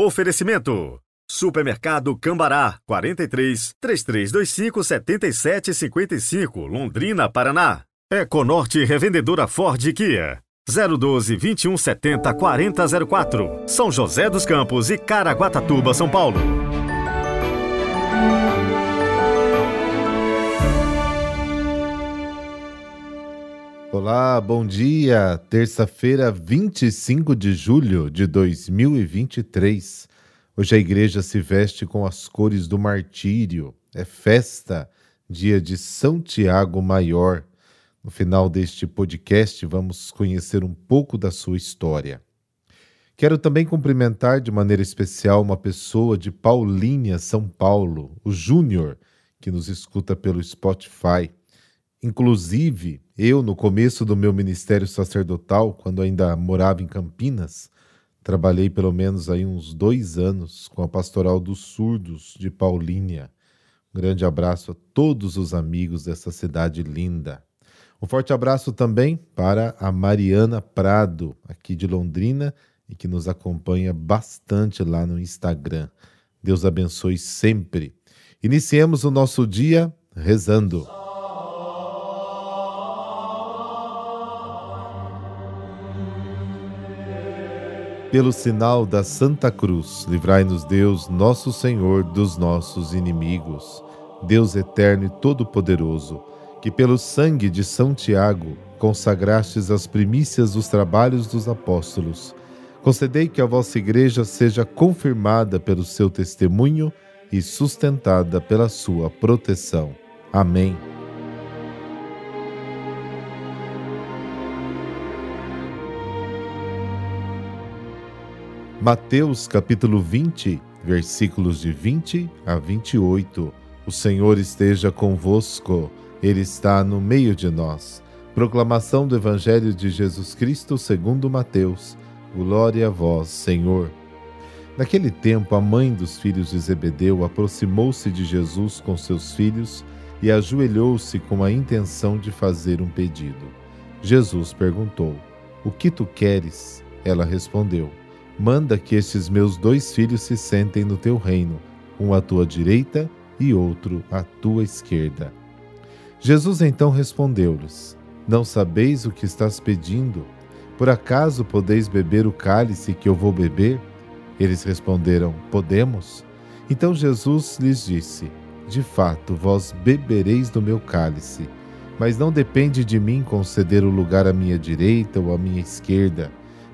Oferecimento. Supermercado Cambará, 43 3325 7755, Londrina, Paraná. Econorte Revendedora Ford Kia. 012 2170 4004, São José dos Campos e Caraguatatuba, São Paulo. Olá, bom dia. Terça-feira, 25 de julho de 2023. Hoje a igreja se veste com as cores do martírio. É festa, dia de São Tiago Maior. No final deste podcast, vamos conhecer um pouco da sua história. Quero também cumprimentar de maneira especial uma pessoa de Paulínia, São Paulo, o Júnior, que nos escuta pelo Spotify. Inclusive, eu, no começo do meu ministério sacerdotal, quando ainda morava em Campinas, trabalhei pelo menos aí uns dois anos com a Pastoral dos Surdos de Paulínia. Um grande abraço a todos os amigos dessa cidade linda. Um forte abraço também para a Mariana Prado, aqui de Londrina, e que nos acompanha bastante lá no Instagram. Deus abençoe sempre. Iniciemos o nosso dia rezando. Pelo sinal da Santa Cruz, livrai-nos Deus, nosso Senhor, dos nossos inimigos. Deus eterno e todo-poderoso, que pelo sangue de São Tiago consagrastes as primícias dos trabalhos dos apóstolos, concedei que a vossa Igreja seja confirmada pelo seu testemunho e sustentada pela sua proteção. Amém. Mateus capítulo 20, versículos de 20 a 28. O Senhor esteja convosco, Ele está no meio de nós. Proclamação do Evangelho de Jesus Cristo segundo Mateus. Glória a vós, Senhor. Naquele tempo, a mãe dos filhos de Zebedeu aproximou-se de Jesus com seus filhos e ajoelhou-se com a intenção de fazer um pedido. Jesus perguntou: O que tu queres? Ela respondeu: manda que estes meus dois filhos se sentem no teu reino, um à tua direita e outro à tua esquerda. Jesus então respondeu-lhes: Não sabeis o que estás pedindo? Por acaso podeis beber o cálice que eu vou beber? Eles responderam: Podemos. Então Jesus lhes disse: De fato, vós bebereis do meu cálice, mas não depende de mim conceder o lugar à minha direita ou à minha esquerda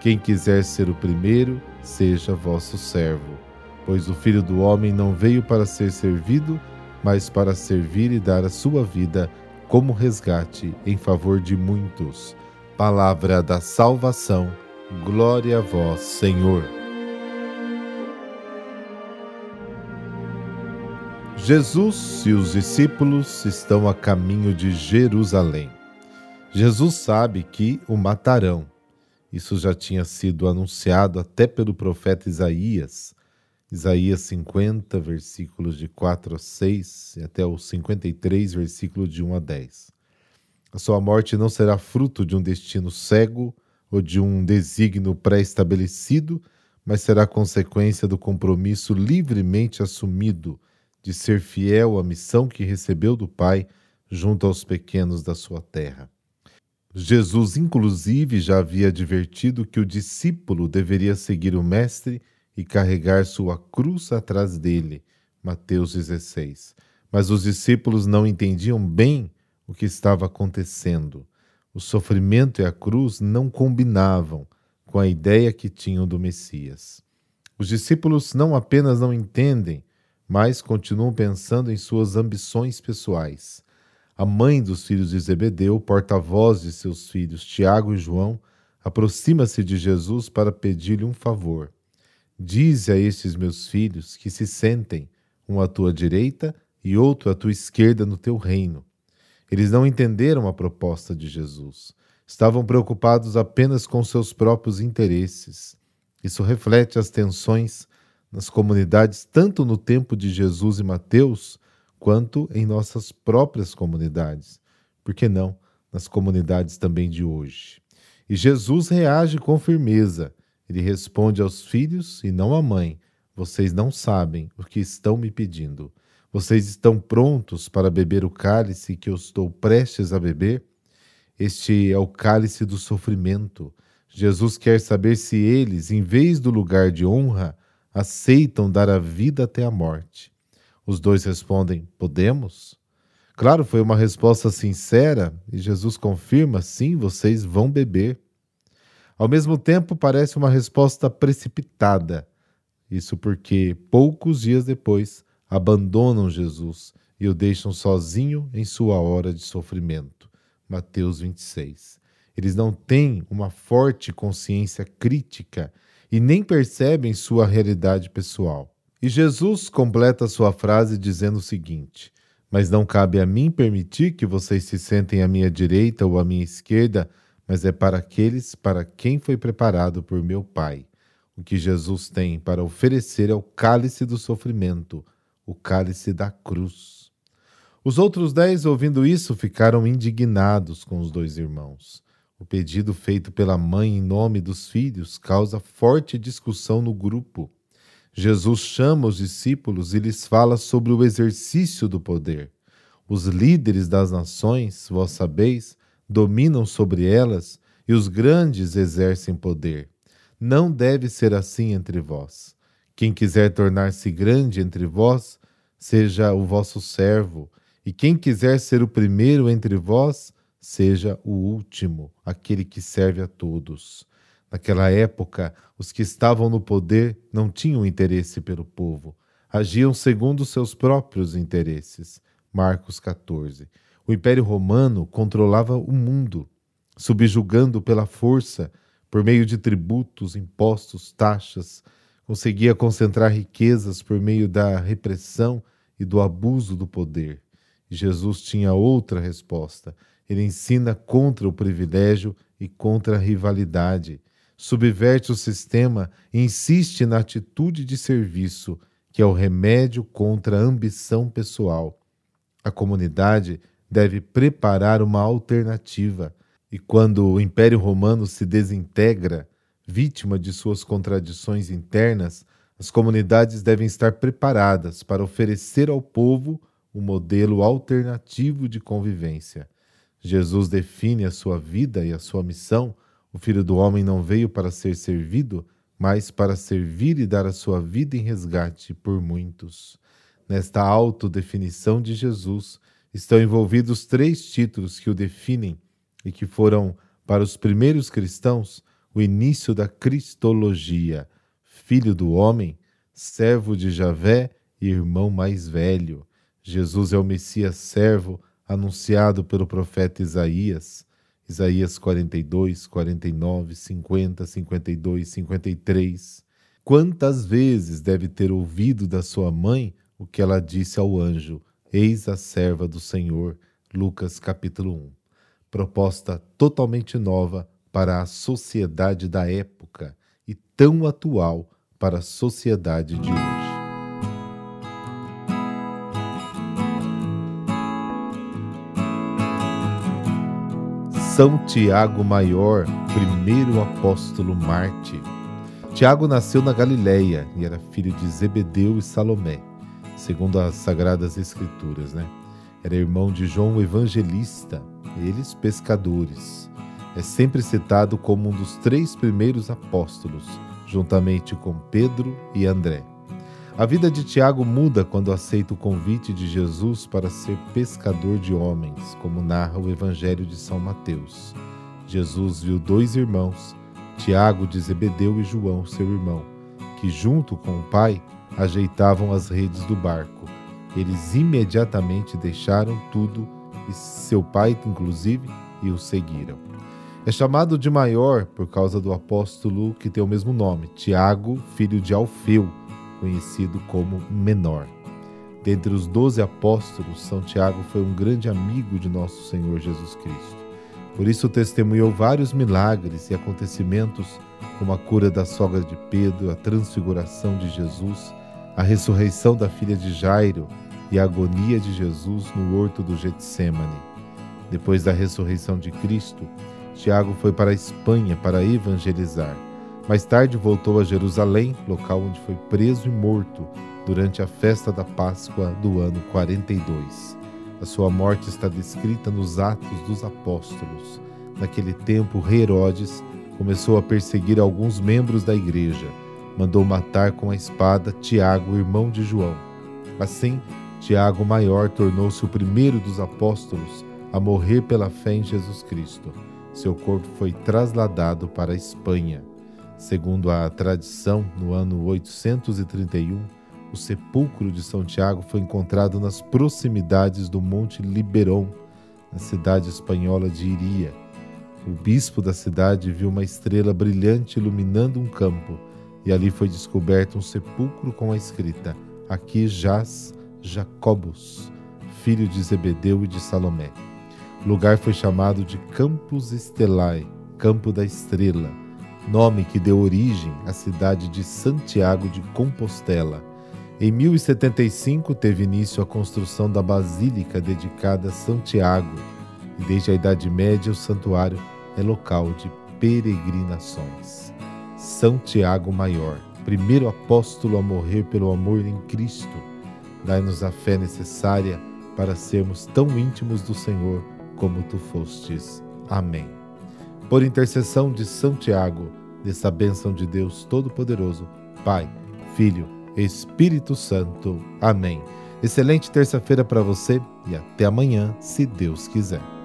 quem quiser ser o primeiro, seja vosso servo. Pois o Filho do Homem não veio para ser servido, mas para servir e dar a sua vida como resgate em favor de muitos. Palavra da salvação. Glória a vós, Senhor. Jesus e os discípulos estão a caminho de Jerusalém. Jesus sabe que o matarão isso já tinha sido anunciado até pelo profeta Isaías, Isaías 50, versículos de 4 a 6, e até o 53, versículo de 1 a 10. A sua morte não será fruto de um destino cego ou de um desígnio pré-estabelecido, mas será consequência do compromisso livremente assumido de ser fiel à missão que recebeu do Pai junto aos pequenos da sua terra. Jesus, inclusive, já havia advertido que o discípulo deveria seguir o Mestre e carregar sua cruz atrás dele. Mateus 16. Mas os discípulos não entendiam bem o que estava acontecendo. O sofrimento e a cruz não combinavam com a ideia que tinham do Messias. Os discípulos não apenas não entendem, mas continuam pensando em suas ambições pessoais. A mãe dos filhos de Zebedeu, porta-voz de seus filhos Tiago e João, aproxima-se de Jesus para pedir-lhe um favor. Dize a estes meus filhos que se sentem, um à tua direita e outro à tua esquerda no teu reino. Eles não entenderam a proposta de Jesus. Estavam preocupados apenas com seus próprios interesses. Isso reflete as tensões nas comunidades, tanto no tempo de Jesus e Mateus, quanto em nossas próprias comunidades. Por que não nas comunidades também de hoje? E Jesus reage com firmeza. Ele responde aos filhos e não à mãe: Vocês não sabem o que estão me pedindo. Vocês estão prontos para beber o cálice que eu estou prestes a beber? Este é o cálice do sofrimento. Jesus quer saber se eles, em vez do lugar de honra, aceitam dar a vida até a morte. Os dois respondem: Podemos? Claro, foi uma resposta sincera e Jesus confirma: sim, vocês vão beber. Ao mesmo tempo, parece uma resposta precipitada. Isso porque, poucos dias depois, abandonam Jesus e o deixam sozinho em sua hora de sofrimento. Mateus 26. Eles não têm uma forte consciência crítica e nem percebem sua realidade pessoal. E Jesus completa sua frase dizendo o seguinte: Mas não cabe a mim permitir que vocês se sentem à minha direita ou à minha esquerda, mas é para aqueles para quem foi preparado por meu Pai. O que Jesus tem para oferecer é o cálice do sofrimento o cálice da cruz. Os outros dez, ouvindo isso, ficaram indignados com os dois irmãos. O pedido feito pela mãe em nome dos filhos causa forte discussão no grupo. Jesus chama os discípulos e lhes fala sobre o exercício do poder. Os líderes das nações, vós sabeis, dominam sobre elas e os grandes exercem poder. Não deve ser assim entre vós. Quem quiser tornar-se grande entre vós, seja o vosso servo, e quem quiser ser o primeiro entre vós, seja o último, aquele que serve a todos. Naquela época, os que estavam no poder não tinham interesse pelo povo, agiam segundo seus próprios interesses. Marcos 14. O Império Romano controlava o mundo, subjugando pela força, por meio de tributos, impostos, taxas, conseguia concentrar riquezas por meio da repressão e do abuso do poder. Jesus tinha outra resposta. Ele ensina contra o privilégio e contra a rivalidade. Subverte o sistema e insiste na atitude de serviço, que é o remédio contra a ambição pessoal. A comunidade deve preparar uma alternativa, e quando o Império Romano se desintegra, vítima de suas contradições internas, as comunidades devem estar preparadas para oferecer ao povo um modelo alternativo de convivência. Jesus define a sua vida e a sua missão. O Filho do Homem não veio para ser servido, mas para servir e dar a sua vida em resgate por muitos. Nesta autodefinição de Jesus estão envolvidos três títulos que o definem e que foram, para os primeiros cristãos, o início da Cristologia, filho do homem, servo de Javé e irmão mais velho. Jesus é o Messias servo anunciado pelo profeta Isaías. Isaías 42, 49, 50, 52, 53. Quantas vezes deve ter ouvido da sua mãe o que ela disse ao anjo: Eis a serva do Senhor. Lucas capítulo 1. Proposta totalmente nova para a sociedade da época e tão atual para a sociedade de hoje. São Tiago Maior, primeiro apóstolo Marte. Tiago nasceu na Galileia e era filho de Zebedeu e Salomé, segundo as Sagradas Escrituras, né? Era irmão de João Evangelista, eles pescadores é sempre citado como um dos três primeiros apóstolos, juntamente com Pedro e André. A vida de Tiago muda quando aceita o convite de Jesus para ser pescador de homens, como narra o Evangelho de São Mateus. Jesus viu dois irmãos, Tiago de Zebedeu e João, seu irmão, que junto com o pai ajeitavam as redes do barco. Eles imediatamente deixaram tudo e seu pai, inclusive, e o seguiram. É chamado de maior por causa do apóstolo que tem o mesmo nome, Tiago, filho de Alfeu, conhecido como menor. Dentre os doze apóstolos, São Tiago foi um grande amigo de nosso Senhor Jesus Cristo. Por isso testemunhou vários milagres e acontecimentos, como a cura da sogra de Pedro, a transfiguração de Jesus, a ressurreição da filha de Jairo e a agonia de Jesus no horto do Getsemane. Depois da ressurreição de Cristo, Tiago foi para a Espanha para evangelizar. Mais tarde voltou a Jerusalém, local onde foi preso e morto durante a festa da Páscoa do ano 42. A sua morte está descrita nos Atos dos Apóstolos. Naquele tempo, rei Herodes começou a perseguir alguns membros da igreja. Mandou matar com a espada Tiago, irmão de João. Assim, Tiago Maior tornou-se o primeiro dos apóstolos a morrer pela fé em Jesus Cristo seu corpo foi trasladado para a Espanha. Segundo a tradição, no ano 831, o sepulcro de São Tiago foi encontrado nas proximidades do Monte Liberon, na cidade espanhola de Iria. O bispo da cidade viu uma estrela brilhante iluminando um campo, e ali foi descoberto um sepulcro com a escrita: Aqui jaz Jacobus, filho de Zebedeu e de Salomé. O lugar foi chamado de Campus Stellae, Campo da Estrela, nome que deu origem à cidade de Santiago de Compostela. Em 1075 teve início a construção da basílica dedicada a Santiago, e desde a Idade Média o santuário é local de peregrinações. São Tiago Maior, primeiro apóstolo a morrer pelo amor em Cristo, dai-nos a fé necessária para sermos tão íntimos do Senhor como tu fostes. Amém. Por intercessão de São Tiago, dessa bênção de Deus Todo-Poderoso, Pai, Filho, Espírito Santo. Amém. Excelente terça-feira para você e até amanhã, se Deus quiser.